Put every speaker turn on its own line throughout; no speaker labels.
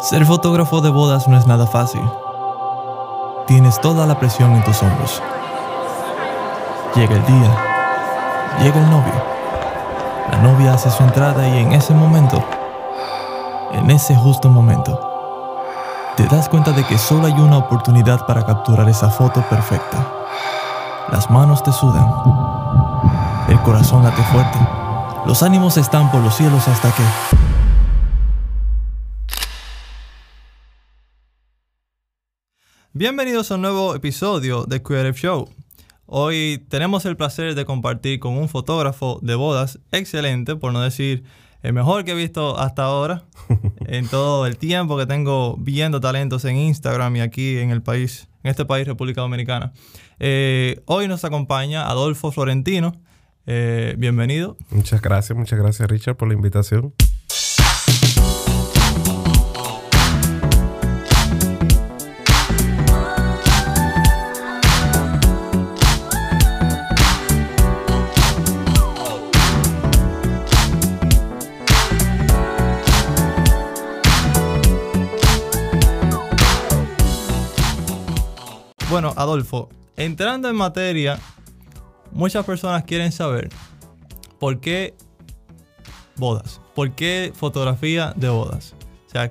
Ser fotógrafo de bodas no es nada fácil. Tienes toda la presión en tus hombros. Llega el día, llega el novio. La novia hace su entrada y en ese momento, en ese justo momento, te das cuenta de que solo hay una oportunidad para capturar esa foto perfecta. Las manos te sudan, el corazón late fuerte, los ánimos están por los cielos hasta que... Bienvenidos a un nuevo episodio de Creative Show. Hoy tenemos el placer de compartir con un fotógrafo de bodas excelente, por no decir el mejor que he visto hasta ahora, en todo el tiempo que tengo viendo talentos en Instagram y aquí en el país, en este país, República Dominicana. Eh, hoy nos acompaña Adolfo Florentino. Eh, bienvenido.
Muchas gracias, muchas gracias Richard por la invitación.
Adolfo, entrando en materia, muchas personas quieren saber por qué bodas, por qué fotografía de bodas. O sea,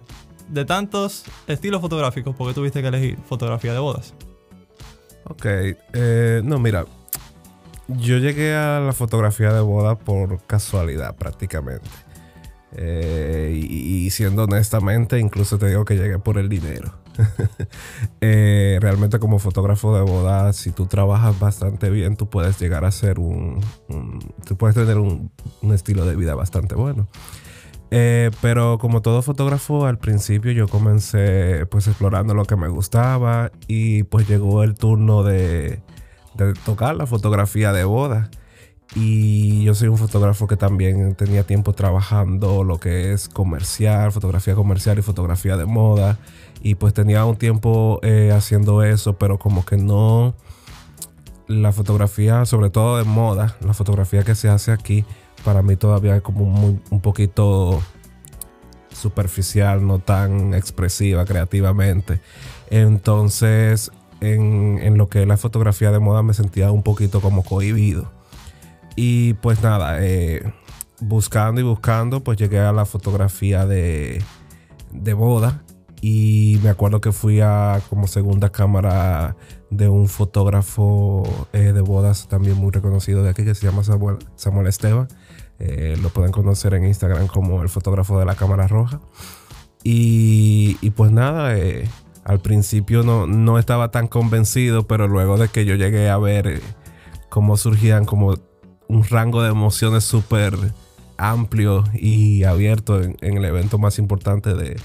de tantos estilos fotográficos, ¿por qué tuviste que elegir fotografía de bodas?
Ok, eh, no, mira, yo llegué a la fotografía de boda por casualidad prácticamente. Eh, y, y siendo honestamente, incluso te digo que llegué por el dinero. Eh, realmente como fotógrafo de boda, si tú trabajas bastante bien, tú puedes llegar a ser un... tú puedes tener un, estilo de vida bastante bueno. Eh, pero como todo fotógrafo, al principio yo comencé pues explorando lo que me gustaba y pues llegó el turno de, de tocar la fotografía de boda. Y yo soy un fotógrafo que también tenía tiempo trabajando lo que es comercial, fotografía comercial y fotografía de moda. Y pues tenía un tiempo eh, haciendo eso, pero como que no... La fotografía, sobre todo de moda, la fotografía que se hace aquí, para mí todavía es como un poquito superficial, no tan expresiva creativamente. Entonces, en, en, lo que es la fotografía de moda me sentía un poquito como cohibido. Y pues nada, eh, buscando y buscando, pues llegué a la fotografía de, de boda. Y me acuerdo que fui a como segunda cámara de un fotógrafo eh, de bodas también muy reconocido de aquí que se llama Samuel, Samuel Esteban. Eh, lo pueden conocer en Instagram como el fotógrafo de la cámara roja. Y, pues nada, eh, al principio no, no, estaba tan convencido, pero luego de que yo llegué a ver cómo surgían como un rango de emociones súper amplio y abierto en, el evento más importante de,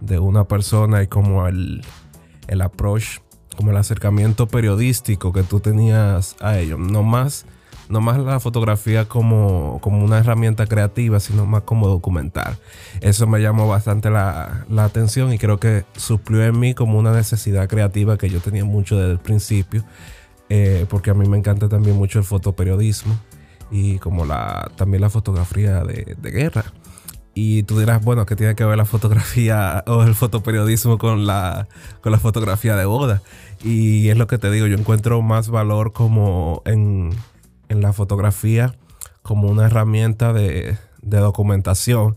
de una persona y como el, el approach, como el acercamiento periodístico que tú tenías a ellos. No más, no más la fotografía como, como una herramienta creativa, sino más como documental. Eso me llamó bastante la, la, atención y creo que suplió en mí como una necesidad creativa que yo tenía mucho desde el principio, eh, porque a mí me encanta también mucho el fotoperiodismo y como la, también la fotografía de, de guerra. Y tú dirás, bueno, ¿qué tiene que ver la fotografía o el fotoperiodismo con la, con la fotografía de boda? Y es lo que te digo, yo encuentro más valor como en, en la fotografía como una herramienta de, de, documentación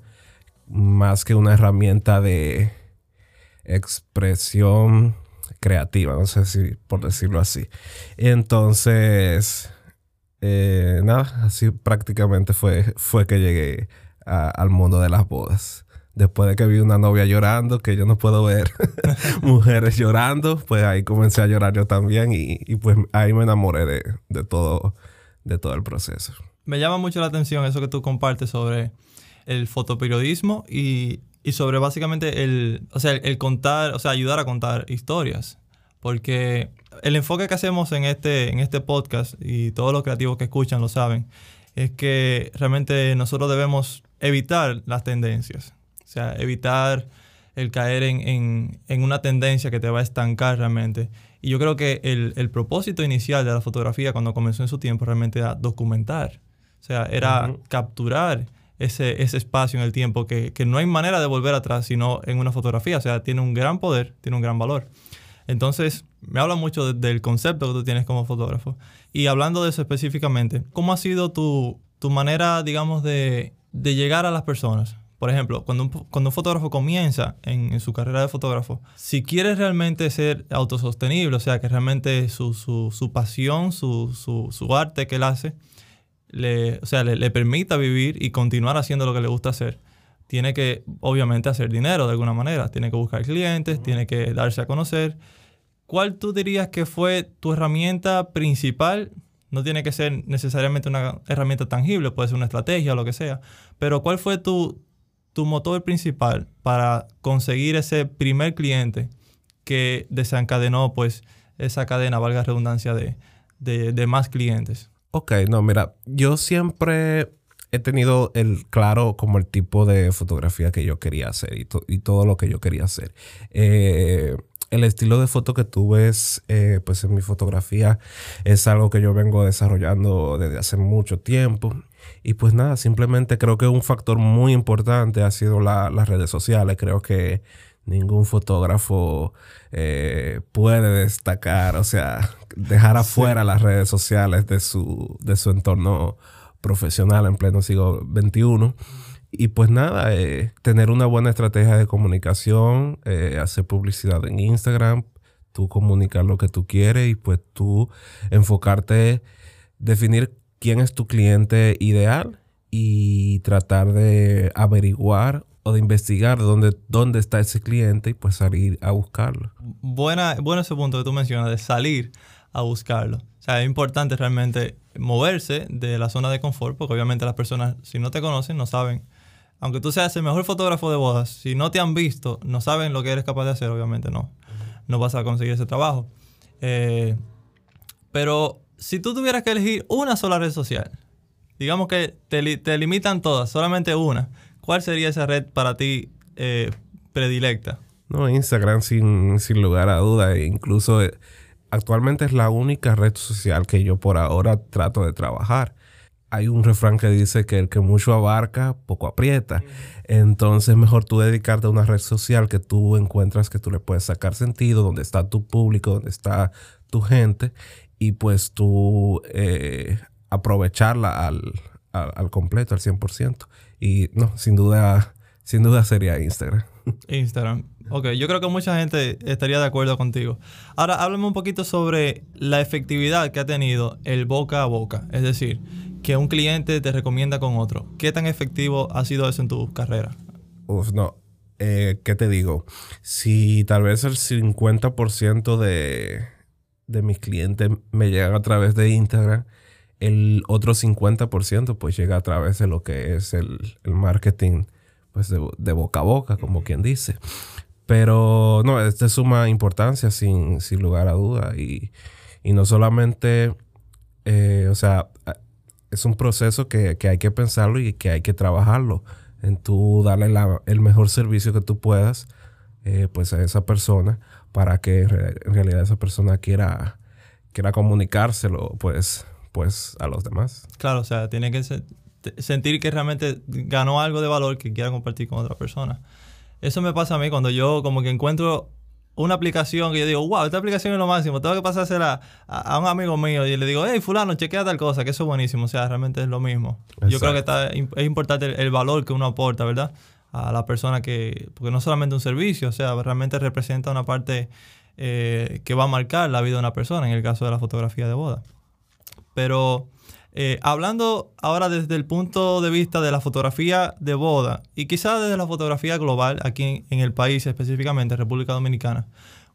más que una herramienta de expresión creativa, no sé si por decirlo así. Entonces, eh, nada, así prácticamente fue, fue que llegué al mundo de las bodas. Después de que vi una novia llorando, que yo no puedo ver mujeres llorando, pues ahí comencé a llorar yo también y, y pues ahí me enamoré de, de, todo, de todo el proceso.
Me llama mucho la atención eso que tú compartes sobre el fotoperiodismo y, y sobre básicamente el, o sea, el contar, o sea, ayudar a contar historias. Porque el enfoque que hacemos en este, en este podcast, y todos los creativos que escuchan lo saben, es que realmente nosotros debemos evitar las tendencias. O sea, evitar el caer en, en, en una tendencia que te va a estancar realmente. Y yo creo que el, el, propósito inicial de la fotografía cuando comenzó en su tiempo realmente era documentar. O sea, era uh -huh. capturar ese, ese espacio en el tiempo que, que, no hay manera de volver atrás, sino en una fotografía. O sea, tiene un gran poder, tiene un gran valor. Entonces, me habla mucho del concepto que tú tienes como fotógrafo. Y hablando de eso específicamente, ¿cómo ha sido tu, tu manera, digamos, de, de, llegar a las personas? Por ejemplo, cuando un, cuando un fotógrafo comienza en, en, su carrera de fotógrafo, si quiere realmente ser autosostenible, o sea, que realmente su, su, su pasión, su, su, arte que él hace, le, o sea, le, le, permita vivir y continuar haciendo lo que le gusta hacer, tiene que obviamente hacer dinero de alguna manera, tiene que buscar clientes, tiene que darse a conocer. ¿Cuál tú dirías que fue tu herramienta principal? No tiene que ser necesariamente una herramienta tangible, puede ser una estrategia o lo que sea, pero ¿cuál fue tu, tu motor principal para conseguir ese primer cliente que desencadenó pues esa cadena, valga redundancia, de, de, más clientes?
Ok, no, mira, yo siempre he tenido el claro como el tipo de fotografía que yo quería hacer y, y todo lo que yo quería hacer. Eh, el estilo de foto que tú ves eh, pues en mi fotografía es algo que yo vengo desarrollando desde hace mucho tiempo. Y pues nada, simplemente creo que un factor muy importante ha sido la, las redes sociales. Creo que ningún fotógrafo eh, puede destacar, o sea, dejar afuera sí. las redes sociales de su, de su entorno profesional en pleno siglo XXI. Y pues nada, eh, tener una buena estrategia de comunicación, eh, hacer publicidad en Instagram, tú comunicar lo que tú quieres y pues tú enfocarte, definir quién es tu cliente ideal y tratar de averiguar o de investigar dónde, dónde está ese cliente y pues salir a buscarlo.
Buena, bueno ese punto que tú mencionas, de salir a buscarlo. O sea, es importante realmente moverse de la zona de confort, porque obviamente las personas, si no te conocen, no saben. Aunque tú seas el mejor fotógrafo de bodas, si no te han visto, no saben lo que eres capaz de hacer, obviamente no. No vas a conseguir ese trabajo. Eh, pero si tú tuvieras que elegir una sola red social, digamos que te, te limitan todas, solamente una, ¿cuál sería esa red para ti eh, predilecta?
No, Instagram sin, sin lugar a duda. E incluso eh, actualmente es la única red social que yo por ahora trato de trabajar. Hay un refrán que dice que el que mucho abarca, poco aprieta. Entonces, mejor tú dedicarte a una red social que tú encuentras que tú le puedes sacar sentido, donde está tu público, donde está tu gente, y pues tú eh, aprovecharla al, al, al, completo, al 100%. Y no, sin duda, sin duda sería Instagram.
Instagram. Ok, yo creo que mucha gente estaría de acuerdo contigo. Ahora, háblame un poquito sobre la efectividad que ha tenido el boca a boca. Es decir, que un cliente te recomienda con otro. ¿Qué tan efectivo ha sido eso en tu carrera?
Uf, no. Eh, ¿Qué te digo? Si tal vez el 50% de, de mis clientes me llegan a través de Instagram, el otro 50% pues llega a través de lo que es el, el marketing pues de, de, boca a boca, como quien dice. Pero no, es de suma importancia sin, sin lugar a duda. Y, y no solamente, eh, o sea, es un proceso que, que, hay que pensarlo y que hay que trabajarlo en tú darle el mejor servicio que tú puedas eh, pues a esa persona para que en realidad esa persona quiera, quiera comunicárselo pues, pues a los demás.
Claro, o sea, tiene que sentir que realmente ganó algo de valor que quiera compartir con otra persona. Eso me pasa a mí cuando yo como que encuentro una aplicación que yo digo, wow, esta aplicación es lo máximo, tengo que pasársela a, a un amigo mío y le digo, hey, fulano, chequea tal cosa, que eso es buenísimo, o sea, realmente es lo mismo. Exacto. Yo creo que está, es importante el, el, valor que uno aporta, ¿verdad? A la persona que, porque no solamente un servicio, o sea, realmente representa una parte eh, que va a marcar la vida de una persona, en el caso de la fotografía de boda. Pero eh, hablando ahora desde el punto de vista de la fotografía de boda y quizás desde la fotografía global aquí en, el país, específicamente República Dominicana,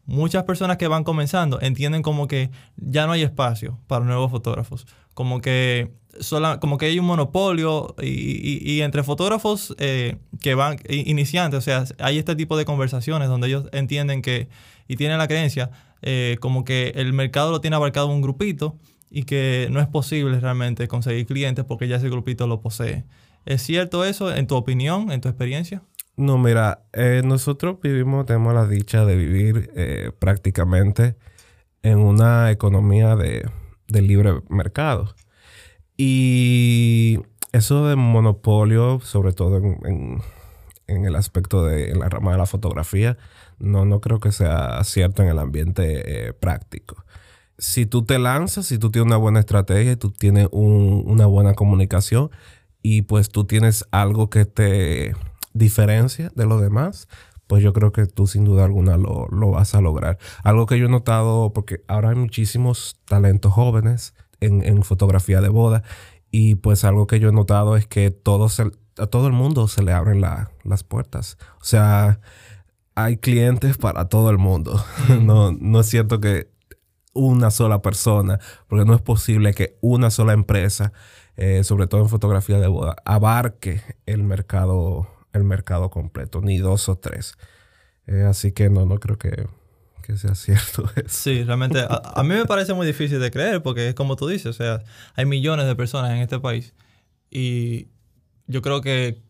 muchas personas que van comenzando entienden como que ya no hay espacio para nuevos fotógrafos, como que, sola, como que hay un monopolio y, y, y entre fotógrafos eh, que van iniciantes, o sea, hay este tipo de conversaciones donde ellos entienden que y tienen la creencia eh, como que el mercado lo tiene abarcado un grupito y que no es posible realmente conseguir clientes porque ya ese grupito lo posee. ¿Es cierto eso en tu opinión, en tu experiencia?
No, mira, eh, nosotros vivimos, tenemos la dicha de vivir eh, prácticamente en una economía de, de, libre mercado. Y eso de monopolio, sobre todo en, el aspecto de en la rama de la fotografía, no, no creo que sea cierto en el ambiente eh, práctico. Si tú te lanzas, si tú tienes una buena estrategia tú tienes una buena comunicación y pues tú tienes algo que te diferencia de los demás, pues yo creo que tú sin duda alguna lo, vas a lograr. Algo que yo he notado, porque ahora hay muchísimos talentos jóvenes en, fotografía de boda y pues algo que yo he notado es que a todo el mundo se le abren las puertas. O sea, hay clientes para todo el mundo. no, no es cierto que una sola persona, porque no es posible que una sola empresa, eh, sobre todo en fotografía de boda, abarque el mercado, el mercado completo, ni dos o tres. Eh, así que no, no creo que, sea cierto eso.
Sí, realmente a, mí me parece muy difícil de creer porque es como tú dices, o sea, hay millones de personas en este país y yo creo que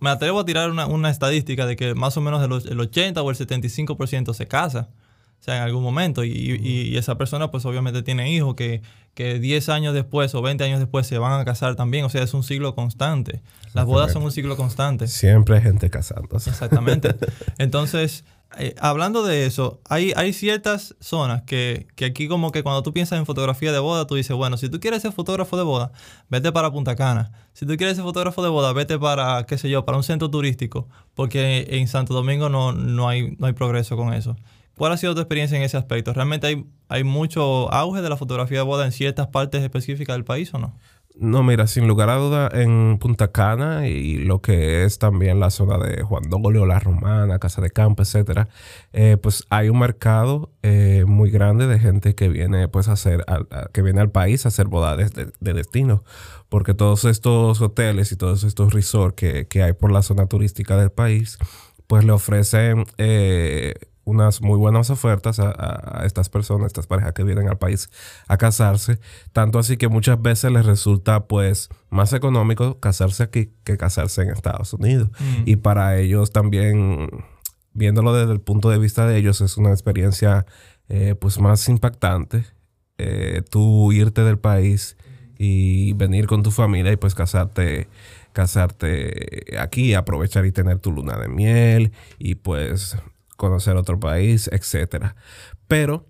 me atrevo a tirar una, estadística de que más o menos el, 80 o el 75% se casa. O sea, en algún momento. Y, esa persona, pues obviamente tiene hijos que, que 10 años después o 20 años después se van a casar también. O sea, es un ciclo constante. Las bodas son un ciclo constante.
Siempre hay gente casándose.
Exactamente. Entonces, eh, hablando de eso, hay, hay ciertas zonas que, que, aquí como que cuando tú piensas en fotografía de boda, tú dices, bueno, si tú quieres ser fotógrafo de boda, vete para Punta Cana. Si tú quieres ser fotógrafo de boda, vete para, qué sé yo, para un centro turístico, porque en Santo Domingo no, no, hay, no hay progreso con eso. ¿Cuál ha sido tu experiencia en ese aspecto? ¿Realmente hay, hay mucho auge de la fotografía de boda en ciertas partes específicas del país o no?
No, mira, sin lugar a duda, en Punta Cana y lo que es también la zona de Juan Dolio, La Romana, Casa de Campo, etcétera, eh, pues hay un mercado eh, muy grande de gente que viene pues a hacer, que viene al país a hacer bodas de, destino, porque todos estos hoteles y todos estos resorts que, que hay por la zona turística del país, pues le ofrecen eh, unas muy buenas ofertas a, estas personas, estas parejas que vienen al país a casarse. Tanto así que muchas veces les resulta pues más económico casarse aquí que casarse en Estados Unidos. Mm. Y para ellos también, viéndolo desde el punto de vista de ellos, es una experiencia eh, pues más impactante. Eh, tú irte del país y venir con tu familia y pues casarte casarte aquí, aprovechar y tener tu luna de miel y pues conocer otro país, etcétera. Pero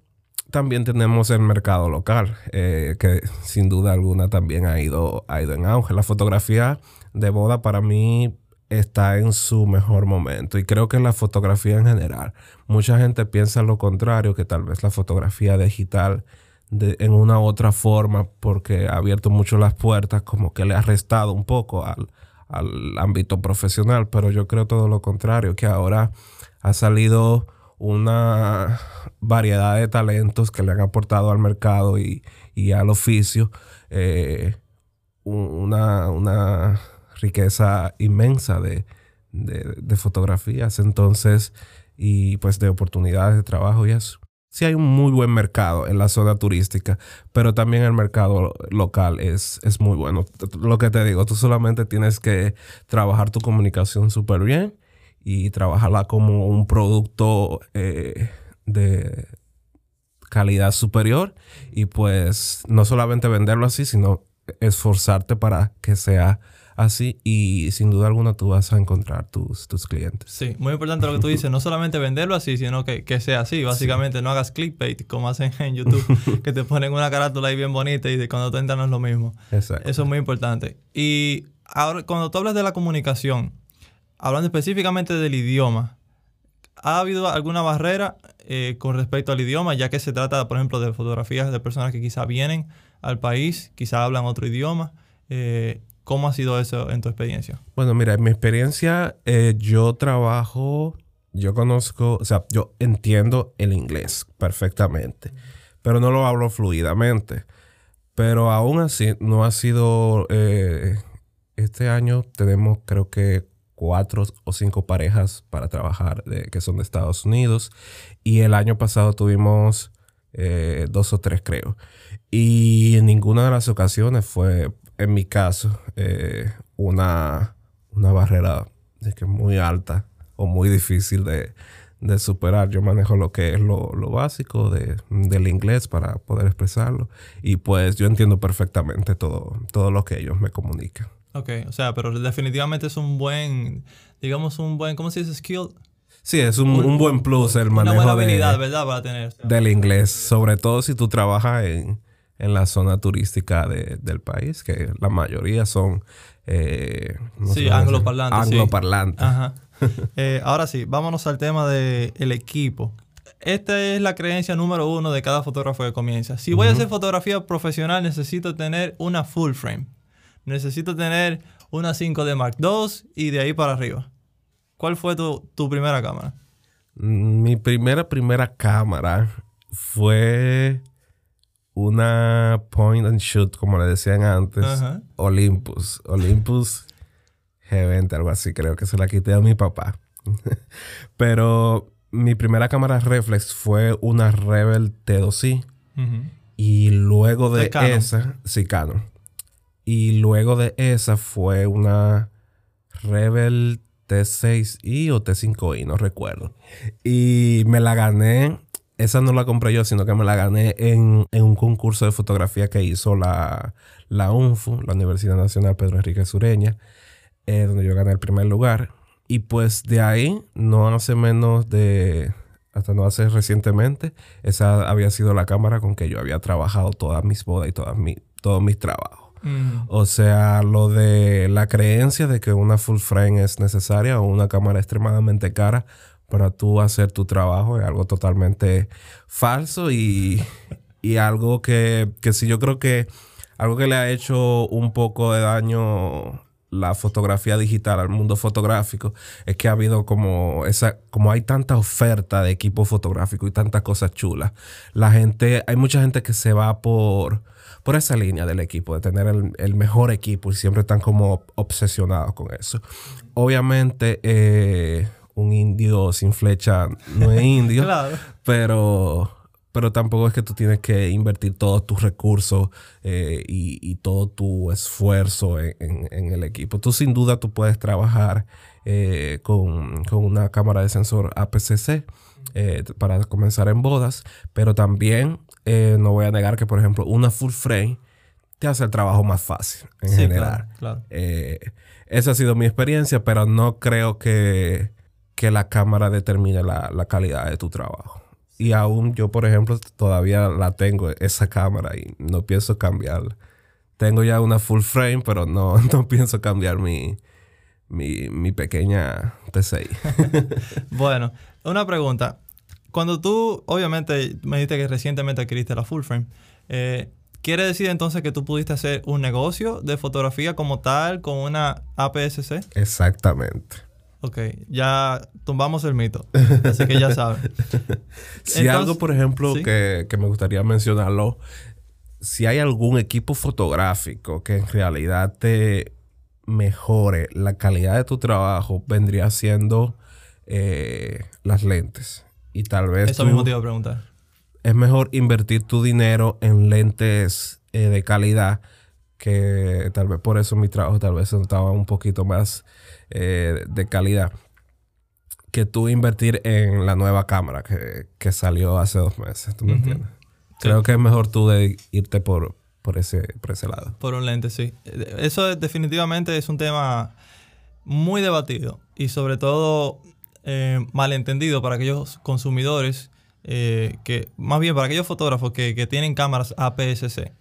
también tenemos el mercado local, eh, que sin duda alguna también ha ido, ha ido en auge. La fotografía de boda para mí está en su mejor momento y creo que la fotografía en general, mucha gente piensa lo contrario, que tal vez la fotografía digital de, en una otra forma, porque ha abierto mucho las puertas, como que le ha restado un poco al, al ámbito profesional, pero yo creo todo lo contrario, que ahora ha salido una variedad de talentos que le han aportado al mercado y, al oficio eh, una, riqueza inmensa de, fotografías, entonces, y pues de oportunidades de trabajo y eso. Sí hay un muy buen mercado en la zona turística, pero también el mercado local es, es muy bueno. Lo que te digo, tú solamente tienes que trabajar tu comunicación súper bien y trabajarla como un producto eh, de calidad superior y pues no solamente venderlo así, sino esforzarte para que sea así y sin duda alguna tú vas a encontrar tus, tus clientes.
Sí, muy importante lo que tú dices, no solamente venderlo así, sino que, sea así, básicamente no hagas clickbait como hacen en YouTube, que te ponen una carátula ahí bien bonita y de cuando te entran no es lo mismo. Exacto. Eso es muy importante. Y ahora, cuando tú hablas de la comunicación, hablando específicamente del idioma, ¿ha habido alguna barrera eh, con respecto al idioma, ya que se trata, por ejemplo, de fotografías de personas que quizá vienen al país, quizá hablan otro idioma? Eh, ¿Cómo ha sido eso en tu experiencia?
Bueno, mira, en mi experiencia eh, yo trabajo, yo conozco, o sea, yo entiendo el inglés perfectamente, pero no lo hablo fluidamente. Pero aún así, no ha sido, este año tenemos creo que cuatro o cinco parejas para trabajar que son de Estados Unidos. Y el año pasado tuvimos eh, dos o tres, creo. Y en ninguna de las ocasiones fue, en mi caso, eh, una, una barrera de que muy alta o muy difícil de, superar. Yo manejo lo que es lo, básico del inglés para poder expresarlo. Y pues yo entiendo perfectamente todo, todo lo que ellos me comunican.
Ok, o sea, pero definitivamente es un buen, digamos, un buen, ¿cómo se dice? Skill.
Sí, es un, un buen plus el manejo
Una buena
de-
habilidad, ¿verdad? Para tener.
del inglés, sobre todo si tú trabajas en, en la zona turística de- del país, que la mayoría son... eh, ¿cómo
Sí, angloparlantes, sí.
Angloparlantes.
Ajá. Eh, ahora sí, vámonos al tema del equipo. Esta es la creencia número uno de cada fotógrafo que comienza. Si voy a hacer fotografía profesional, necesito tener una full frame. Necesito tener una 5D Mark II y de ahí para arriba. ¿Cuál fue tu, tu primera cámara?
Mm, Mi primera, primera cámara fue una point and shoot, como le decían antes. Olympus. Olympus G20, algo así, creo que se la quité a mi papá. Pero mi primera cámara reflex fue una Rebel T2i.
Ujú.
Y luego de
¿De Canon?
esa, sí, Canon. Y luego de esa fue una Rebel T6i o T5i, no recuerdo. Y me la gané, esa no la compré yo, sino que me la gané en, en un concurso de fotografía que hizo la, la UNFU, la Universidad Nacional Pedro Enrique Sureña, eh, donde yo gané el primer lugar. Y pues de ahí, no hace menos de, hasta no hace recientemente, esa había sido la cámara con que yo había trabajado todas mis bodas y todas mi, todos mis trabajos.
Mm.
O sea, lo de la creencia de que una full frame es necesaria o una cámara extremadamente cara para tú hacer tu trabajo es algo totalmente falso y, y algo que, que sí yo creo que algo que le ha hecho un poco de daño la fotografía digital al mundo fotográfico es que ha habido como esa como hay tanta oferta de equipo fotográfico y tantas cosas chulas la gente hay mucha gente que se va por por esa línea del equipo de tener el, el mejor equipo y siempre están como obsesionados con eso obviamente eh, un indio sin flecha no es indio
Claro.
pero, pero tampoco es que tú tienes que invertir todos tus recursos eh, y, y todo tu esfuerzo en, en- en el equipo. Tú sin duda tú puedes trabajar eh, con, con una cámara de sensor APC-C eh, para comenzar en bodas, pero también eh, no voy a negar que, por ejemplo, una full frame te hace el trabajo más fácil en
Sí,
general.
claro, claro.
Eh, esa ha sido mi experiencia, pero no creo que, que la cámara determine la, la calidad de tu trabajo. Y aún yo, por ejemplo, todavía la tengo, esa cámara, y no pienso cambiarla. Tengo ya una full frame, pero no, no pienso cambiar mi, mi, mi pequeña T6.
Bueno, una pregunta. Cuando tú, obviamente, me dijiste que recientemente adquiriste la full frame, eh, ¿quiere decir entonces que tú pudiste hacer un negocio de fotografía como tal con una APS-C?
Exactamente.
Ok, ya tumbamos el mito. Así que ya saben.
Si
Entonces-
algo, por ejemplo,
¿sí?
que, que me gustaría mencionarlo, si hay algún equipo fotográfico que en realidad te mejore la calidad de tu trabajo, vendría siendo eh, las lentes. Y tal vez
Eso
tú-
mismo te iba a preguntar.
es mejor invertir tu dinero en lentes eh, de calidad que tal vez por eso mi trabajo tal vez estaba un poquito más eh, de calidad que tú invertir en la nueva cámara que, que salió hace dos meses, ¿tú me entiendes? Creo que es mejor tú de irte por, por, ese, por ese lado.
Por un lente, sí. Eso es- definitivamente es un tema muy debatido y sobre todo eh, malentendido para aquellos consumidores, eh, que más bien para aquellos fotógrafos que, que tienen cámaras APS-C.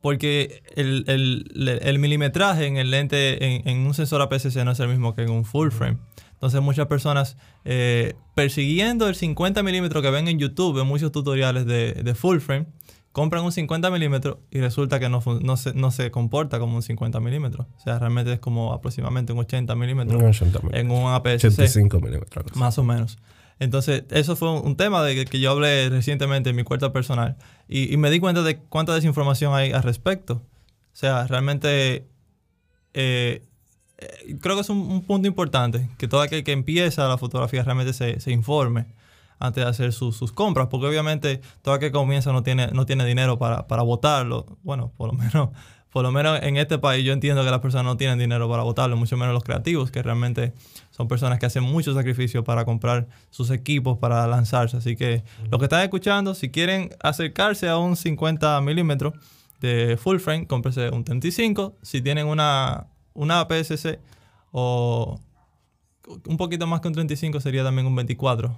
Porque el, el- el milimetraje en el lente, en, en un sensor APS-C no es el mismo que en un full frame. Entonces muchas personas eh, persiguiendo el 50 milímetros que ven en YouTube, en muchos tutoriales de, de full frame, compran un 50 milímetros y resulta que no, no, se, no se comporta como un 50 milímetros. O sea, realmente es como aproximadamente un 80 milímetros
Un 80 milímetros.
en un APS-C.
85 milímetros.
Más o menos. Entonces, eso fue un, tema de que, yo hablé recientemente en mi cuenta personal. Y, y me di cuenta de cuánta desinformación hay al respecto. O sea, realmente eh, eh, creo que es un, un punto importante que todo aquel que empieza la fotografía realmente se, se informe antes de hacer sus- sus compras, porque obviamente todo aquel que comienza no tiene, no tiene dinero para, para votarlo. Bueno, por lo menos por lo menos en este país yo entiendo que las personas no tienen dinero para votarlo, mucho menos los creativos, que realmente son personas que hacen mucho sacrificio para comprar sus equipos, para lanzarse. Así que los que están escuchando, si quieren acercarse a un 50 milímetros de full frame, cómprese un 35. Si tienen una una APS-C o un poquito más que un 35 sería también un 24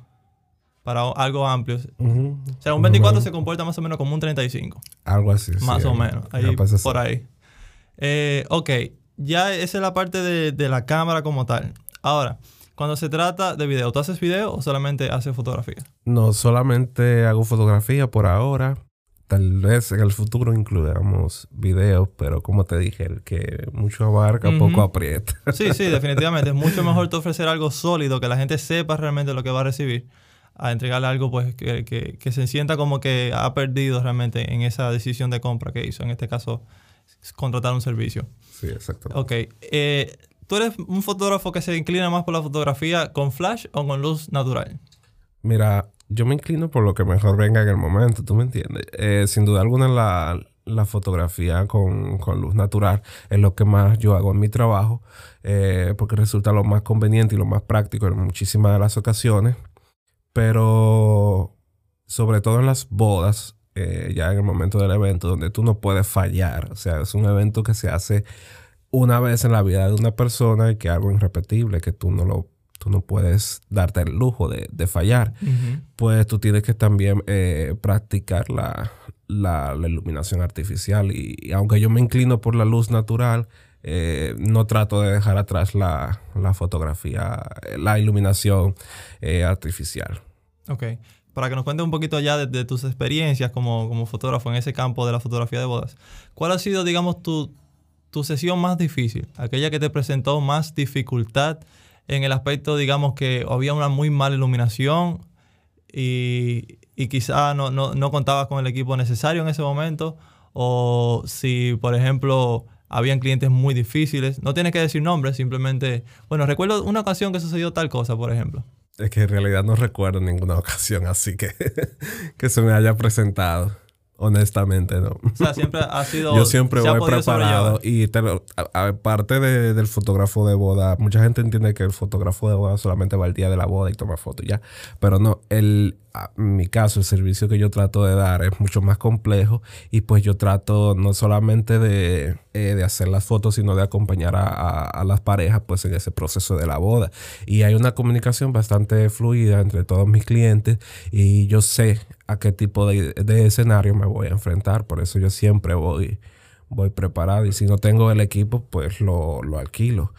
para algo amplio. O sea, un 24 se comporta más o menos como un 35.
Algo así.
Más o menos. Ahí, por ahí. Eh, ok, ya esa es la parte de, de, la cámara como tal. Ahora, cuando se trata de video, ¿tú haces video o solamente haces fotografía?
No, solamente hago fotografía por ahora. Tal vez en el futuro incluyamos videos, pero como te dije, el que mucho abarca, poco aprieta.
Sí, sí, definitivamente. Es mucho mejor te ofrecer algo sólido, que la gente sepa realmente lo que va a recibir, a entregarle algo pues que, que, que se sienta como que ha perdido realmente en esa decisión de compra que hizo. En este caso, contratar un servicio.
Sí, exacto.
Ok. Eh, ¿Tú eres un fotógrafo que se inclina más por la fotografía con flash o con luz natural?
Mira, yo me inclino por lo que mejor venga en el momento, ¿tú me entiendes? Eh, sin duda alguna la, la fotografía con, con, luz natural es lo que más yo hago en mi trabajo, eh, porque resulta lo más conveniente y lo más práctico en muchísimas de las ocasiones. Pero sobre todo en las bodas, eh, ya en el momento del evento, donde tú no puedes fallar. O sea, es un evento que se hace una vez en la vida de una persona y que es algo irrepetible, que tú no lo tú no puedes darte el lujo de, de fallar. Pues tú tienes que también eh, practicar la, la, iluminación artificial. Y, aunque yo me inclino por la luz natural, eh, no trato de dejar atrás la, la fotografía, la iluminación artificial.
Ok para que nos cuentes un poquito ya de, tus experiencias como, como, fotógrafo en ese campo de la fotografía de bodas. ¿Cuál ha sido, digamos, tu, tu sesión más difícil? Aquella que te presentó más dificultad en el aspecto, digamos, que había una muy mala iluminación y, y quizá no, no, no contabas con el equipo necesario en ese momento. O si, por ejemplo, habían clientes muy difíciles. No tienes que decir nombres, simplemente... Bueno, recuerdo una ocasión que sucedió tal cosa, por ejemplo.
Es que en realidad no recuerdo ninguna ocasión así que, que se me haya presentado. Honestamente, no.
O sea, siempre ha sido.
Yo siempre voy preparado. Y aparte de, del fotógrafo de boda, mucha gente entiende que el fotógrafo de boda solamente va el día de la boda y toma fotos ya. Pero no, el, en mi caso, el servicio que yo trato de dar es mucho más complejo. Y pues yo trato no solamente de, eh, de hacer las fotos, sino de acompañar a, a, las parejas pues en ese proceso de la boda. Y hay una comunicación bastante fluida entre todos mis clientes. Y yo sé a qué tipo de, escenario me voy a enfrentar. Por eso yo siempre voy, voy preparado. Y si no tengo el equipo, pues lo, alquilo.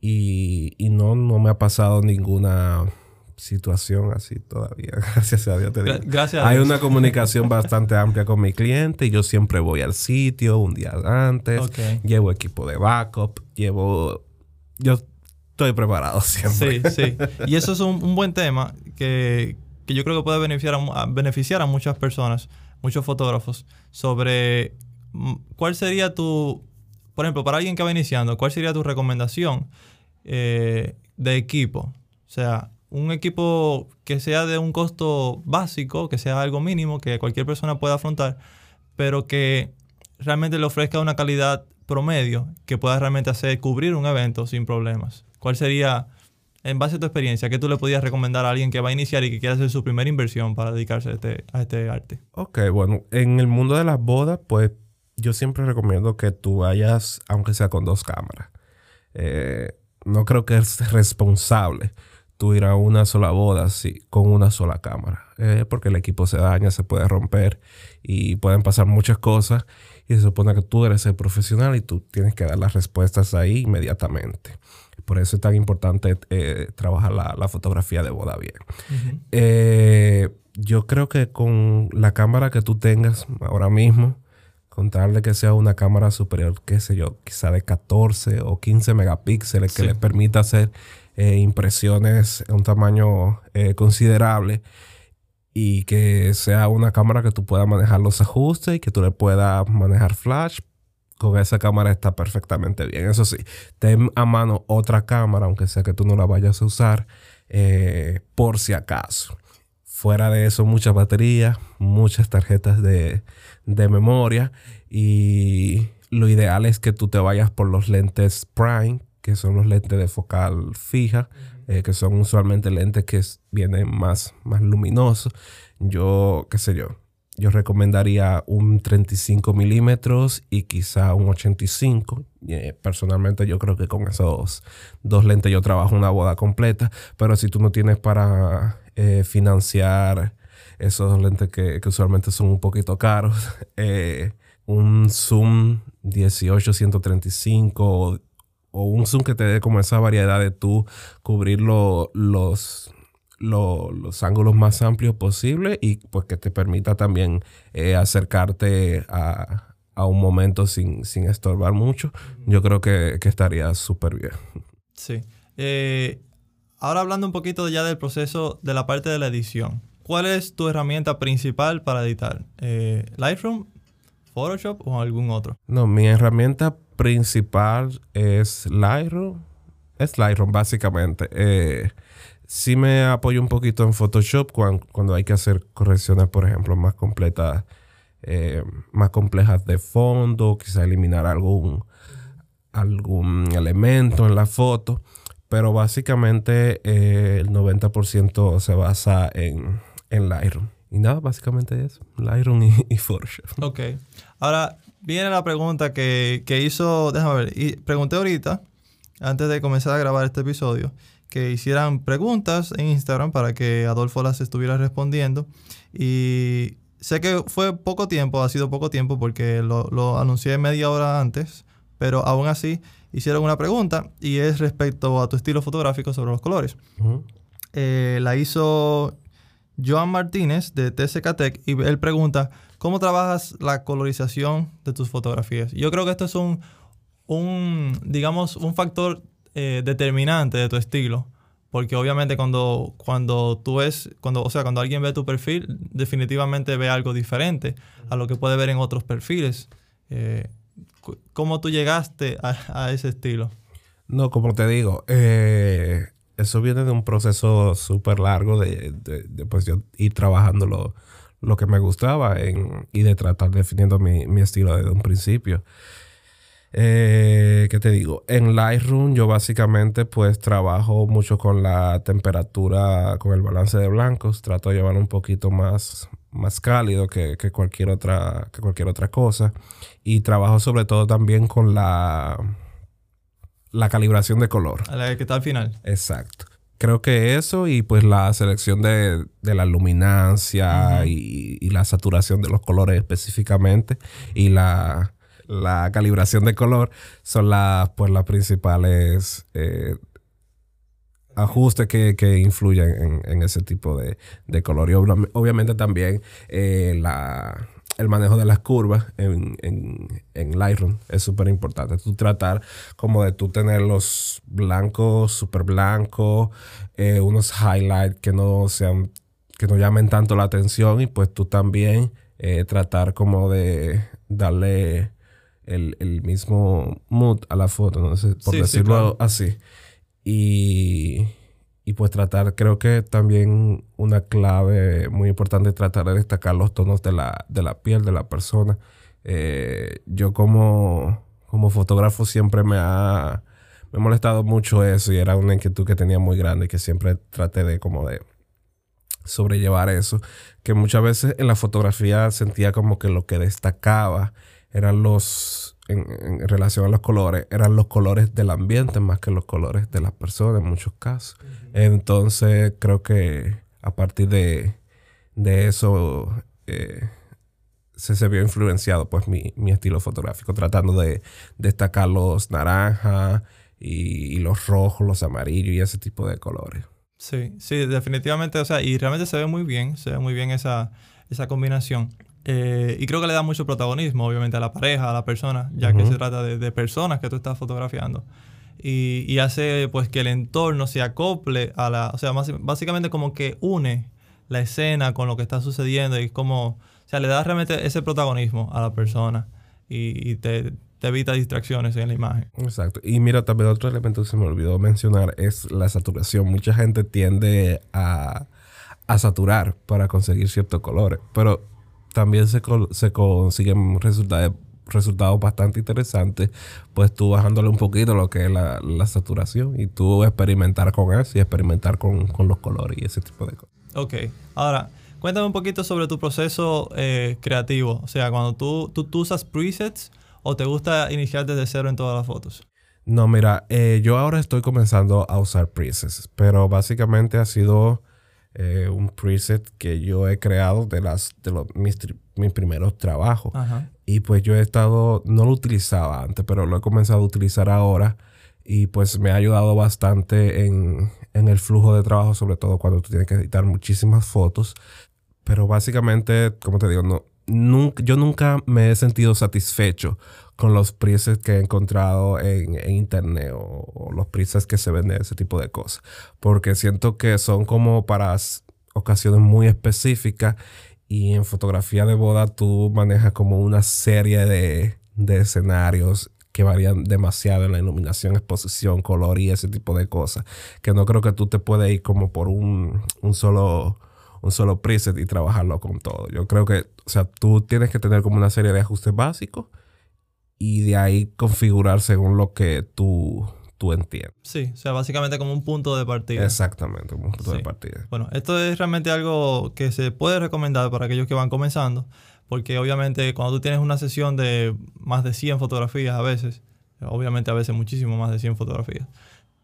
Y, no, no me ha pasado ninguna situación así todavía. Gracias a Dios te digo.
Gracias.
Hay una comunicación bastante amplia con mi cliente y yo siempre voy al sitio un día antes. Llevo equipo de backup, llevo... Yo estoy preparado siempre.
Sí, sí. Y eso es un buen tema que, que yo creo que puede beneficiar a, beneficiar a muchas personas, muchos fotógrafos, sobre mm, cuál sería tu, por ejemplo, para alguien que va iniciando, cuál sería tu recomendación eh, de equipo. O sea, un equipo que sea de un costo básico, que sea algo mínimo, que cualquier persona pueda afrontar, pero que realmente le ofrezca una calidad promedio que pueda realmente hacer cubrir un evento sin problemas. ¿Cuál sería en base a tu experiencia, ¿qué tú le podías recomendar a alguien que va a iniciar y que quiere hacer su primera inversión para dedicarse a este, este arte?
Ok, bueno, en el mundo de las bodas, pues yo siempre recomiendo que tú vayas, aunque sea con dos cámaras. Eh, no creo que es responsable tú ir a una sola boda sí, con una sola cámara, eh, porque el equipo se daña, se puede romper y pueden pasar muchas cosas y se supone que tú eres el profesional y tú tienes que dar las respuestas ahí inmediatamente. Por eso es tan importante eh, trabajar la, fotografía de boda bien. Eh, yo creo que con la cámara que tú tengas ahora mismo, contarle que sea una cámara superior, qué sé yo, quizá de 14 o 15 megapíxeles, que le permita hacer eh, impresiones en un tamaño considerable y que sea una cámara que tú puedas manejar los ajustes y que tú le puedas manejar flash con esa cámara está perfectamente bien. Eso sí, ten a mano otra cámara, aunque sea que tú no la vayas a usar, eh, por si acaso. Fuera de eso, muchas baterías, muchas tarjetas de, memoria y lo ideal es que tú te vayas por los lentes prime, que son los lentes de focal fija, eh, que son usualmente lentes que vienen más, más luminosos. Yo, qué sé yo, yo recomendaría un 35 milímetros y quizá un 85. Eh, personalmente yo creo que con esos dos lentes yo trabajo una boda completa, pero si tú no tienes para eh, financiar esos lentes que, usualmente son un poquito caros, eh, un zoom 18-135 o, un zoom que te dé como esa variedad de tú cubrir los los ángulos más amplios posibles y pues que te permita también eh, acercarte a, un momento sin, estorbar mucho, yo creo que, estaría súper bien.
Sí. Eh, ahora hablando un poquito ya del proceso de la parte de la edición. ¿Cuál es tu herramienta principal para editar? Eh, ¿Lightroom, Photoshop o algún otro?
No, mi herramienta principal es Lightroom. Es Lightroom, básicamente. Eh, sí me apoyo un poquito en Photoshop cuando, hay que hacer correcciones, por ejemplo, más completas, eh, más complejas de fondo, quizá eliminar algún, algún elemento en la foto. Pero básicamente eh, el 90% se basa en, en Lightroom. Y nada, básicamente eso. Lightroom y, Photoshop.
Ok. Ahora viene la pregunta que, que hizo, déjame ver, y pregunté ahorita, antes de comenzar a grabar este episodio, que hicieran preguntas en Instagram para que Adolfo las estuviera respondiendo. Y sé que fue poco tiempo, ha sido poco tiempo porque lo, anuncié media hora antes, pero aún así hicieron una pregunta y es respecto a tu estilo fotográfico sobre los colores. Eh, la hizo Joan Martínez de TCK Tech y él pregunta, ¿cómo trabajas la colorización de tus fotografías? Yo creo que esto es un, un digamos, un factor eh, determinante de tu estilo. Porque obviamente cuando, cuando tú ves, cuando, o sea, cuando alguien ve tu perfil, definitivamente ve algo diferente a lo que puede ver en otros perfiles. Eh, ¿Cómo tú llegaste a, ese estilo?
No, como te digo, eh, eso viene de un proceso súper largo de, pues yo ir trabajando lo, lo que me gustaba y de tratar definiendo mi, mi estilo desde un principio. Eh, ¿Qué te digo? En Lightroom yo básicamente pues trabajo mucho con la temperatura, con el balance de blancos. Trato de llevar un poquito más, más cálido que, cualquier otra, que cualquier otra cosa. Y trabajo sobre todo también con la, la calibración de color.
A la que está al final.
Exacto. Creo que eso y pues la selección de, la luminancia y, y la saturación de los colores específicamente y la la calibración de color son las, pues, las principales eh, ajustes que, influyen en, ese tipo de, color. Y obviamente también eh, el manejo de las curvas en, en, Lightroom es súper importante. Tú tratar como de tú tener los blancos, súper blancos, eh, unos highlights que no sean, que no llamen tanto la atención y pues tú también tratar como de darle el, mismo mood a la foto, ¿no? por decirlo así. Y, y, pues tratar, creo que también una clave muy importante es tratar de destacar los tonos de la, de la piel de la persona. Eh, yo como, como fotógrafo siempre me ha, me ha molestado mucho eso y era una inquietud que tenía muy grande que siempre traté de como de sobrellevar eso, que muchas veces en la fotografía sentía como que lo que destacaba eran los, en, relación a los colores, eran los colores del ambiente más que los colores de las personas en muchos casos. Entonces creo que a partir de, eso eh, se, se vio influenciado pues mi, estilo fotográfico, tratando de destacar los naranjas y, los rojos, los amarillos y ese tipo de colores.
Sí, sí, definitivamente, o sea, y realmente se ve muy bien, se ve muy bien esa, esa combinación. Eh, y creo que le da mucho protagonismo, obviamente, a la pareja, a la persona, ya que se trata de, personas que tú estás fotografiando. Y, hace pues que el entorno se acople a la, o sea, básicamente como que une la escena con lo que está sucediendo y como, o sea, le da realmente ese protagonismo a la persona y, te, evita distracciones en la imagen.
Exacto. Y mira, también otro elemento que se me olvidó mencionar es la saturación. Mucha gente tiende a, a saturar para conseguir ciertos colores, pero también se, se consiguen resultados resultados bastante interesantes, pues tú bajándole un poquito lo que es la, saturación y tú experimentar con eso y experimentar con, los colores y ese tipo de cosas.
Ok, ahora, Cuéntame un poquito sobre tu proceso eh, creativo. O sea, cuando tú, tú, tú, usas presets o te gusta iniciar desde cero en todas las fotos.
No, mira, eh, yo ahora estoy comenzando a usar presets, pero básicamente ha sido eh, un preset que yo he creado de, las, de los, mis, mis primeros trabajos. Y pues yo he estado, no lo utilizaba antes, pero lo he comenzado a utilizar ahora y pues me ha ayudado bastante en, en, el flujo de trabajo, sobre todo cuando tú tienes que editar muchísimas fotos. Pero básicamente, como te digo, no, nunca, yo nunca me he sentido satisfecho con los presets que he encontrado en, internet o, los presets que se venden, ese tipo de cosas. Porque siento que son como para ocasiones muy específicas y en fotografía de boda tú manejas como una serie de, de escenarios que varían demasiado en la iluminación, exposición, color y ese tipo de cosas. Que no creo que tú te puedes ir como por un, un solo un solo preset y trabajarlo con todo. Yo creo que, o sea, tú tienes que tener como una serie de ajustes básicos y de ahí configurar según lo que tú, tú entiendes.
Sí, o sea, básicamente como un punto de partida.
Exactamente, un punto de partida.
Bueno, esto es realmente algo que se puede recomendar para aquellos que van comenzando, porque obviamente cuando tú tienes una sesión de más de 100 fotografías a veces, obviamente a veces muchísimo más de 100 fotografías,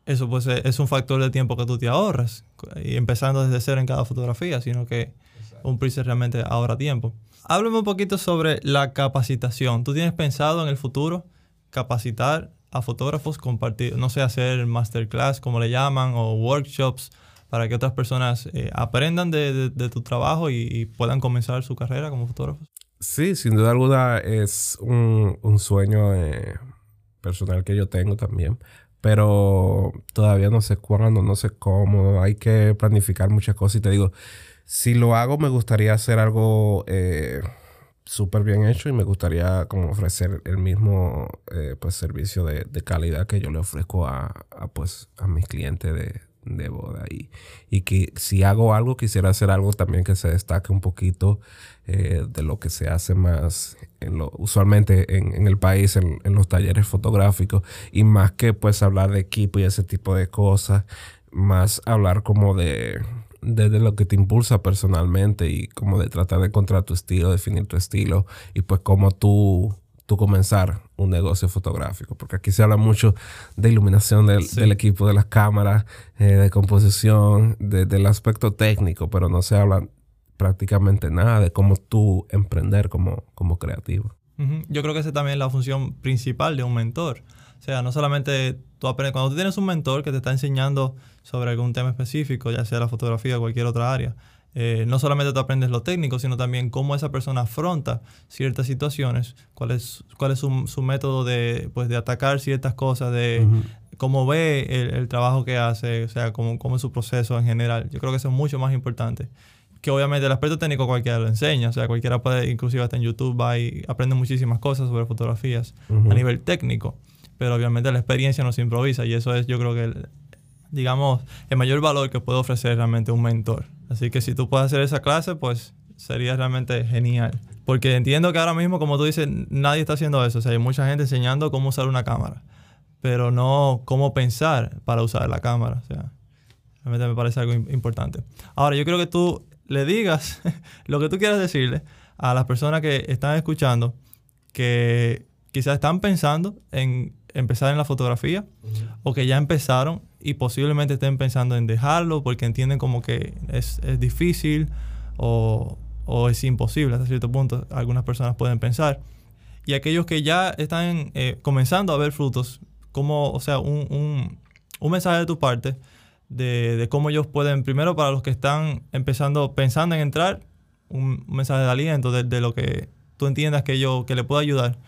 eso pues es un factor de tiempo que tú te ahorras, y empezando desde cero en cada fotografía, sino que un preset realmente ahorra tiempo. Háblame un poquito sobre la capacitación. ¿Tú tienes pensado en el futuro capacitar a fotógrafos, compartir, no sé, hacer masterclass, como le llaman, o workshops para que otras personas eh, aprendan de, tu trabajo y, puedan comenzar su carrera como fotógrafos?
Sí, sin duda alguna es un, sueño eh, personal que yo tengo también, pero todavía no sé cuándo, no sé cómo, hay que planificar muchas cosas. Y te digo, si lo hago me gustaría hacer algo... Eh, súper bien hecho y me gustaría como ofrecer el mismo eh, pues servicio de, calidad que yo le ofrezco a, pues a mis clientes de, boda. Y, y, que si hago algo quisiera hacer algo también que se destaque un poquito eh, de lo que se hace más en lo, usualmente en, en el país en, en, los talleres fotográficos y más que pues hablar de equipo y ese tipo de cosas más hablar como de desde lo que te impulsa personalmente y como de tratar de encontrar tu estilo, definir tu estilo y pues cómo tú, tú comenzar un negocio fotográfico. Porque aquí se habla mucho de iluminación del, equipo, de las cámaras, eh, de composición, del aspecto técnico, pero no se habla prácticamente nada de cómo tú emprender como, como creativo.
Yo creo que esa también es la función principal de un mentor. O sea, no solamente tú aprendes, cuando tú tienes un mentor que te está enseñando sobre algún tema específico, ya sea la fotografía o cualquier otra área, eh, no solamente tú aprendes lo técnico, sino también cómo esa persona afronta ciertas situaciones, cuál es, cuál es su, método de, pues, de atacar ciertas cosas, de cómo ve el, trabajo que hace, o sea, cómo, cómo es su proceso en general. Yo creo que eso es mucho más importante que obviamente el aspecto técnico cualquiera lo enseña, o sea, cualquiera puede, inclusive hasta en YouTube va y aprende muchísimas cosas sobre fotografías a nivel técnico, pero obviamente la experiencia no se improvisa y eso es yo creo que el, digamos, el mayor valor que puede ofrecer realmente un mentor. Así que si tú puedes hacer esa clase, pues sería realmente genial. Porque entiendo que ahora mismo, como tú dices, nadie está haciendo eso. O sea, hay mucha gente enseñando cómo usar una cámara, pero no cómo pensar para usar la cámara. O sea, realmente me parece algo importante. Ahora, yo creo que tú le digas lo que tú quieras decirle a las personas que están escuchando que quizás están pensando en empezar en la fotografía o que ya empezaron y posiblemente estén pensando en dejarlo porque entienden como que es, difícil o, es imposible hasta cierto punto. Algunas personas pueden pensar. Y aquellos que ya están eh, comenzando a ver frutos, como, o sea, un, mensaje de tu parte de, cómo ellos pueden, primero para los que están empezando, pensando en entrar, un, mensaje de aliento de, lo que tú entiendas que yo, que le pueda ayudar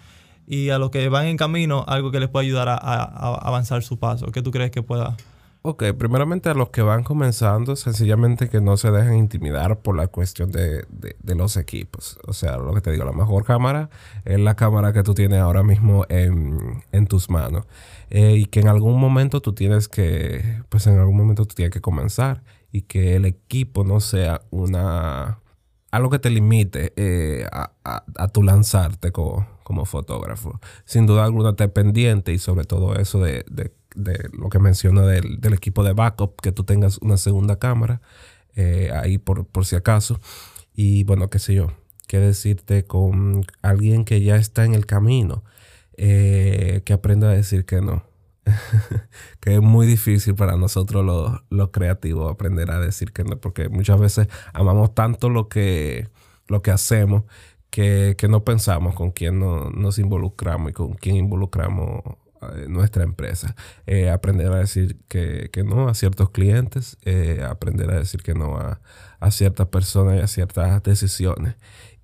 y a los que van en camino algo que les pueda ayudar a, avanzar su paso. ¿Qué tú crees que pueda?
Ok, primeramente a los que van comenzando, sencillamente que no se dejen intimidar por la cuestión de, los equipos. O sea, lo que te digo, la mejor cámara es la cámara que tú tienes ahora mismo en, tus manos. Eh, y que en algún momento tú tienes que, pues en algún momento tú tienes que comenzar. Y que el equipo no sea una, algo que te limite eh, a, a, tu lanzarte como, como fotógrafo. Sin duda alguna, esté pendiente y sobre todo eso de, lo que menciona del, equipo de backup, que tú tengas una segunda cámara eh, ahí por, si acaso. Y bueno, qué sé yo, qué decirte con alguien que ya está en el camino, eh, que aprenda a decir que no. que es muy difícil para nosotros los, creativos aprender a decir que no, porque muchas veces amamos tanto lo que, lo que hacemos que, no pensamos con quién nos involucramos y con quién involucramos nuestra empresa. Eh, aprender a decir que, no a ciertos clientes, eh, aprender a decir que no a, a ciertas personas y a ciertas decisiones.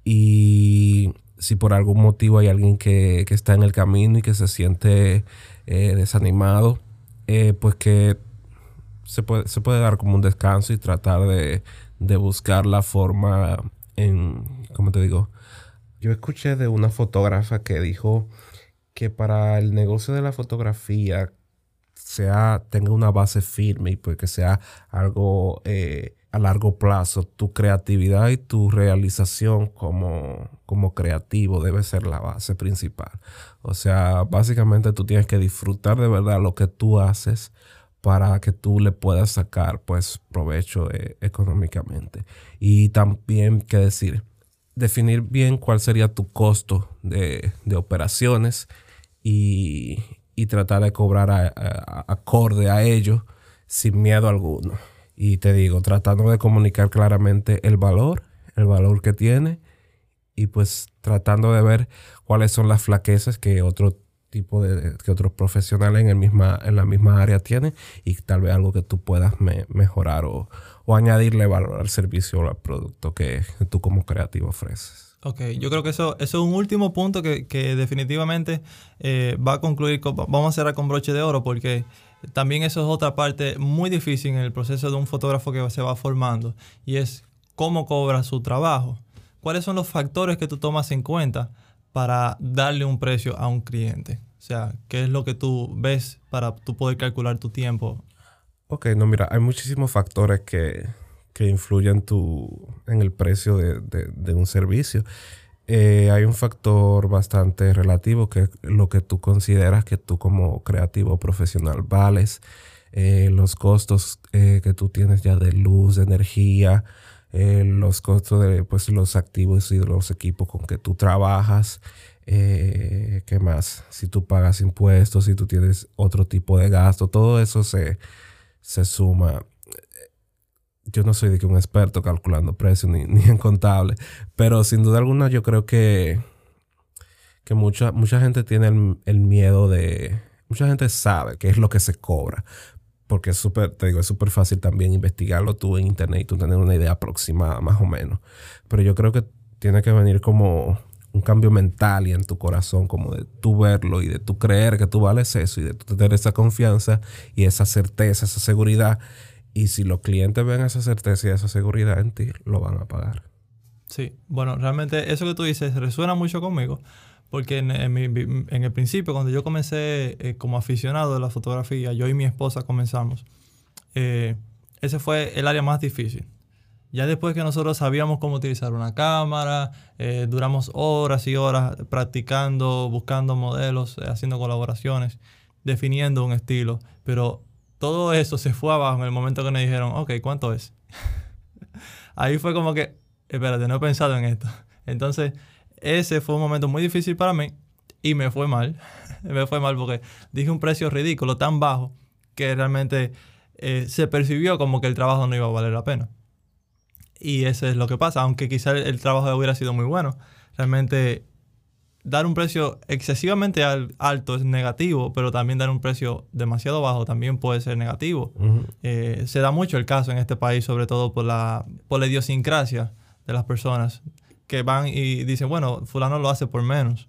Y si por algún motivo hay alguien que, que está en el camino y que se siente eh, desanimado, eh, pues que se puede, se puede dar como un descanso y tratar de, de buscar la forma en, ¿cómo te digo? Yo escuché de una fotógrafa que dijo que para el negocio de la fotografía sea, tenga una base firme y pues que sea algo eh, a largo plazo, tu creatividad y tu realización como, como creativo debe ser la base principal. O sea, básicamente tú tienes que disfrutar de verdad lo que tú haces para que tú le puedas sacar pues provecho eh, económicamente. Y también, ¿qué decir? Definir bien cuál sería tu costo de, operaciones y, tratar de cobrar acorde a ello sin miedo alguno. Y te digo, tratando de comunicar claramente el valor, el valor que tiene y pues tratando de ver cuáles son las flaquezas que otro tipo de que otros profesionales en el misma en la misma área tienen y tal vez algo que tú puedas mejorar o, añadirle valor al servicio o al producto que tú como creativo ofreces.
Ok, yo creo que eso, es un último punto que, definitivamente eh, va a concluir, vamos a cerrar con broche de oro porque también eso es otra parte muy difícil en el proceso de un fotógrafo que se va formando y es cómo cobra su trabajo. ¿Cuáles son los factores que tú tomas en cuenta para darle un precio a un cliente? O sea, ¿qué es lo que tú ves para tú poder calcular tu tiempo?
Ok, no, mira, hay muchísimos factores que, influyen tu, en el precio de un servicio. Eh, hay un factor bastante relativo que es lo que tú consideras que tú como creativo profesional vales, eh, los costos eh, que tú tienes ya de luz, de energía, los costos de pues, los activos y los equipos con que tú trabajas. ¿Qué más? Si tú pagas impuestos, si tú tienes otro tipo de gasto, todo eso se, se suma yo no soy de que un experto calculando precios ni, en contable, pero sin duda alguna yo creo que, que mucha, mucha gente tiene el, miedo de... Mucha gente sabe qué es lo que se cobra, porque es súper, te digo, es súper fácil también investigarlo tú en internet y tú tener una idea aproximada más o menos. Pero yo creo que tiene que venir como un cambio mental y en tu corazón, como de tú verlo y de tú creer que tú vales eso y de tú tener esa confianza y esa certeza, esa seguridad y si los clientes ven esa certeza y esa seguridad en ti, lo van a pagar.
Sí, bueno, realmente eso que tú dices resuena mucho conmigo, porque en, el principio, cuando yo comencé eh, como aficionado de la fotografía, yo y mi esposa comenzamos, eh, ese fue el área más difícil. Ya después que nosotros sabíamos cómo utilizar una cámara, eh, duramos horas y horas practicando, buscando modelos, haciendo colaboraciones, definiendo un estilo, pero todo eso se fue abajo en el momento que me dijeron, ok, ¿cuánto es? Ahí fue como que, espérate, no he pensado en esto. Entonces, ese fue un momento muy difícil para mí y me fue mal. me fue mal porque dije un precio ridículo, tan bajo, que realmente eh, se percibió como que el trabajo no iba a valer la pena. Y eso es lo que pasa, aunque quizá el trabajo hubiera sido muy bueno. Realmente dar un precio excesivamente alto es negativo, pero también dar un precio demasiado bajo también puede ser negativo. Eh, se da mucho el caso en este país, sobre todo por la, por la idiosincrasia de las personas que van y dicen, bueno, fulano lo hace por menos.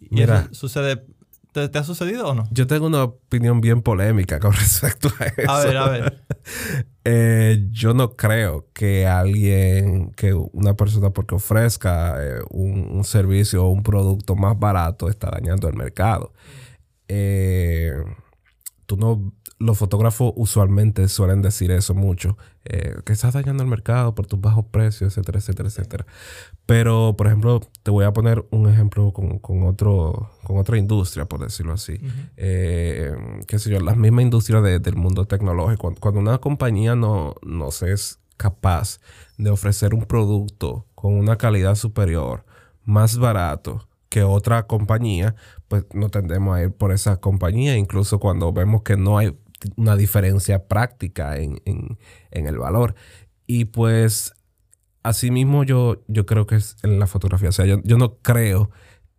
Y eso sucede ¿Te, ha sucedido o no?
Yo tengo una opinión bien polémica con respecto a eso.
A ver, a ver.
Eh, yo no creo que alguien, que una persona porque ofrezca eh, un, servicio o un producto más barato está dañando el mercado. Eh, tú no los fotógrafos usualmente suelen decir eso mucho, que estás dañando el mercado por tus bajos precios, etcétera, etcétera, etcétera. Pero, por ejemplo, te voy a poner un ejemplo con, otro, con otra industria, por decirlo así. Eh, qué sé yo, la misma industria del mundo tecnológico. Cuando, una compañía no, no se es capaz de ofrecer un producto con una calidad superior, más barato que otra compañía, pues no tendemos a ir por esa compañía, incluso cuando vemos que no hay una diferencia práctica en, el valor. Y pues asimismo yo, yo creo que es en la fotografía. O sea, yo, no creo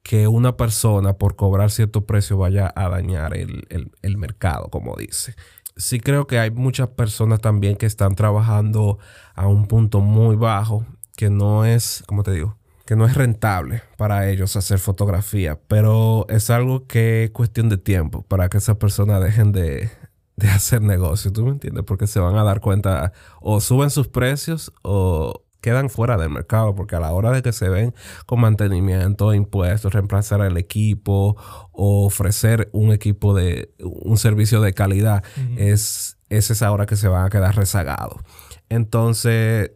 que una persona por cobrar cierto precio vaya a dañar el, el, mercado, como dice. Sí creo que hay muchas personas también que están trabajando a un punto muy bajo, que no es, como te digo, que no es rentable para ellos hacer fotografía, pero es algo que es cuestión de tiempo para que esas personas dejen de, de hacer negocio, ¿tú me entiendes? Porque se van a dar cuenta o suben sus precios o quedan fuera del mercado, porque a la hora de que se ven con mantenimiento, impuestos, reemplazar el equipo o ofrecer un equipo de un servicio de calidad, es, es esa hora que se van a quedar rezagados. Entonces,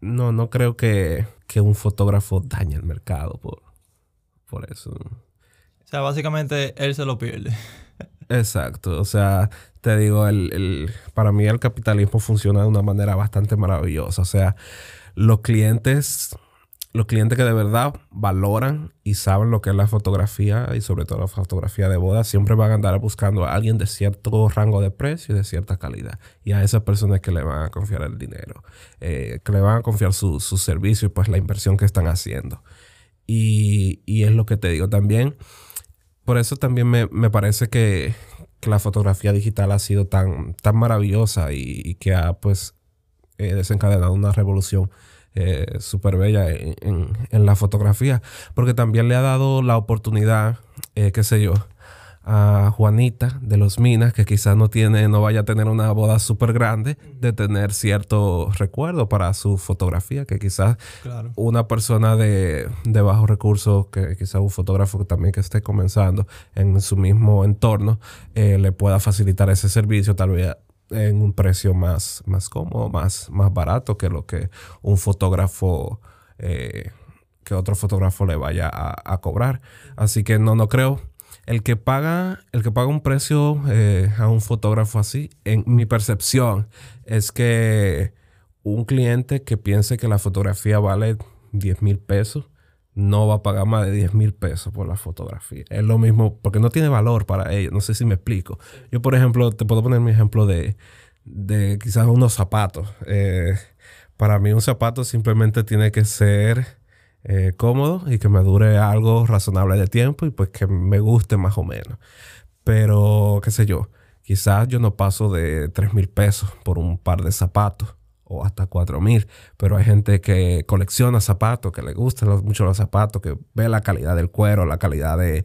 no, no creo que, que un fotógrafo dañe el mercado por, por eso.
O sea, básicamente él se lo pierde.
Exacto, o sea, te digo, el, para mí el capitalismo funciona de una manera bastante maravillosa. O sea, los clientes, los clientes que de verdad valoran y saben lo que es la fotografía y sobre todo la fotografía de boda, siempre van a andar buscando a alguien de cierto rango de precio y de cierta calidad. Y a esas personas que le van a confiar el dinero, eh, que le van a confiar su, su servicio y pues la inversión que están haciendo. Y, y es lo que te digo también. Por eso también me, me parece que, la fotografía digital ha sido tan, tan maravillosa y, que ha pues eh, desencadenado una revolución eh, súper bella en, la fotografía, porque también le ha dado la oportunidad, eh, qué sé yo, a Juanita de los Minas, que quizás no tiene, no vaya a tener una boda súper grande, de tener cierto recuerdo para su fotografía, que quizás una persona de, de bajos recursos, que quizás un fotógrafo también que esté comenzando en su mismo entorno, eh, le pueda facilitar ese servicio, tal vez en un precio más, más cómodo, más, más barato que lo que un fotógrafo, eh, que otro fotógrafo le vaya a, cobrar. Así que no, no creo el que paga, el que paga un precio eh, a un fotógrafo así, en mi percepción, es que un cliente que piense que la fotografía vale 10 mil pesos, no va a pagar más de 10 mil pesos por la fotografía. Es lo mismo, porque no tiene valor para ellos. No sé si me explico. Yo, por ejemplo, te puedo poner mi ejemplo de, de quizás unos zapatos. Eh, para mí un zapato simplemente tiene que ser eh, cómodo y que me dure algo razonable de tiempo y pues que me guste más o menos. Pero, qué sé yo, quizás yo no paso de 3 mil pesos por un par de zapatos o hasta 4 mil, pero hay gente que colecciona zapatos, que le gustan mucho los zapatos, que ve la calidad del cuero, la calidad de,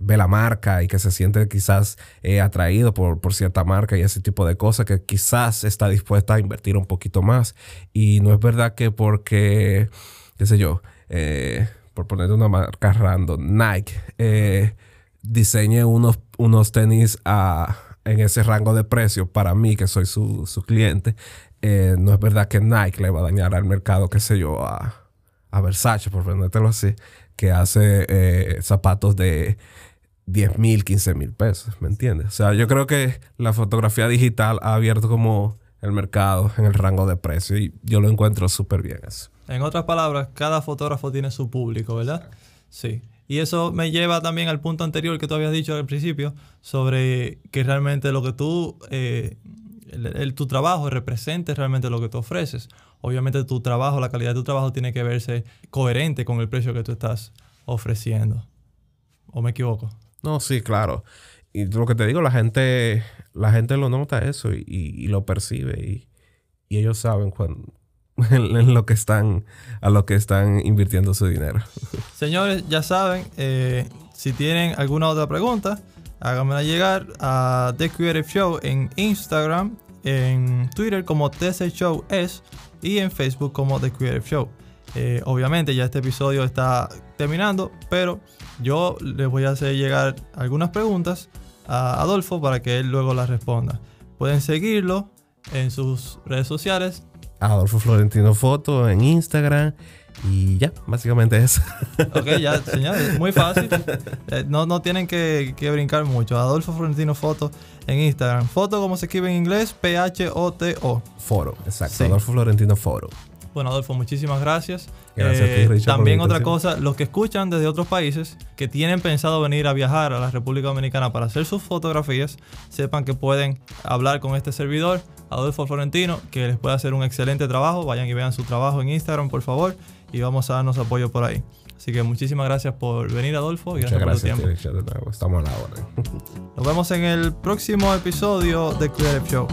ve la marca y que se siente quizás eh, atraído por, por, cierta marca y ese tipo de cosas que quizás está dispuesta a invertir un poquito más. Y no es verdad que porque, qué sé yo, eh, por poner una marca random, Nike, eh, diseñe unos, unos tenis en ese rango de precio para mí, que soy su, cliente. Eh, no es verdad que Nike le va a dañar al mercado, qué sé yo, a, a Versace, por ponértelo así, que hace zapatos de 10 mil, 15 mil pesos, ¿me entiendes? O sea, yo creo que la fotografía digital ha abierto como el mercado en el rango de precio y yo lo encuentro súper bien eso.
En otras palabras, cada fotógrafo tiene su público, ¿verdad? Sí. Y eso me lleva también al punto anterior que tú habías dicho al principio, sobre que realmente lo que tú, eh, el, tu trabajo represente realmente lo que tú ofreces. Obviamente tu trabajo, la calidad de tu trabajo tiene que verse coherente con el precio que tú estás ofreciendo. ¿O me equivoco?
No, sí, claro. Y lo que te digo, la gente, la gente lo nota eso y, lo percibe y, y ellos saben cuando, en lo que están, a lo que están invirtiendo su dinero.
Señores, ya saben, eh, si tienen alguna otra pregunta, háganmela llegar a The Creative Show en Instagram, en Twitter como TC Show es y en Facebook como The Creative Show. Eh, obviamente ya este episodio está terminando, pero yo les voy a hacer llegar algunas preguntas a Adolfo para que él luego las responda. Pueden seguirlo en sus redes sociales
Adolfo Florentino Foto en Instagram Y ya, básicamente eso.
Ok, ya, señores, muy fácil. Eh, no, no tienen que, que, brincar mucho. Adolfo Florentino Foto en Instagram. Foto como se escribe en inglés, P-H-O-T-O.
Foro, exacto. Adolfo Florentino Foro.
Bueno, Adolfo, muchísimas gracias. Gracias eh, También otra cosa, los que escuchan desde otros países que tienen pensado venir a viajar a la República Dominicana para hacer sus fotografías, sepan que pueden hablar con este servidor, Adolfo Florentino, que les puede hacer un excelente trabajo. Vayan y vean su trabajo en Instagram, por favor, y vamos a darnos apoyo por ahí. Así que muchísimas gracias por venir, Adolfo, y gracias, por tu tiempo.
Estamos a la hora.
Nos vemos en el próximo episodio de Creative Show.